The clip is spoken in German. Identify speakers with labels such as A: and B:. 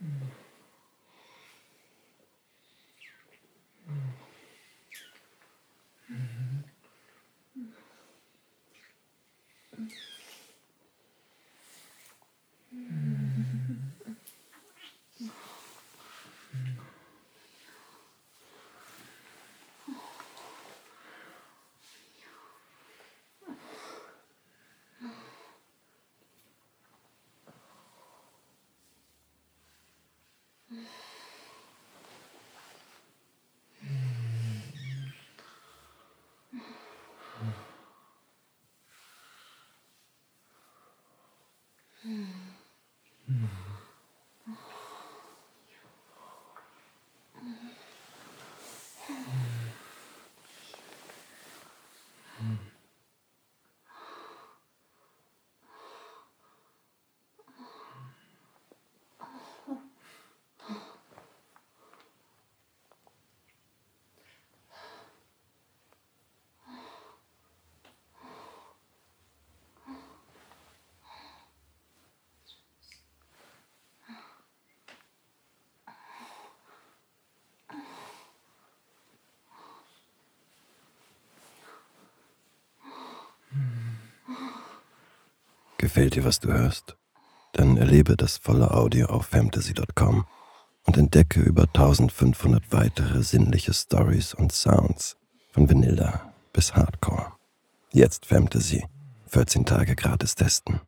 A: 嗯，嗯，嗯。哼，嗯，嗯。Mm-hmm. Gefällt dir, was du hörst? Dann erlebe das volle Audio auf fantasy.com und entdecke über 1500 weitere sinnliche Stories und Sounds von Vanilla bis Hardcore. Jetzt Fantasy. 14 Tage gratis testen.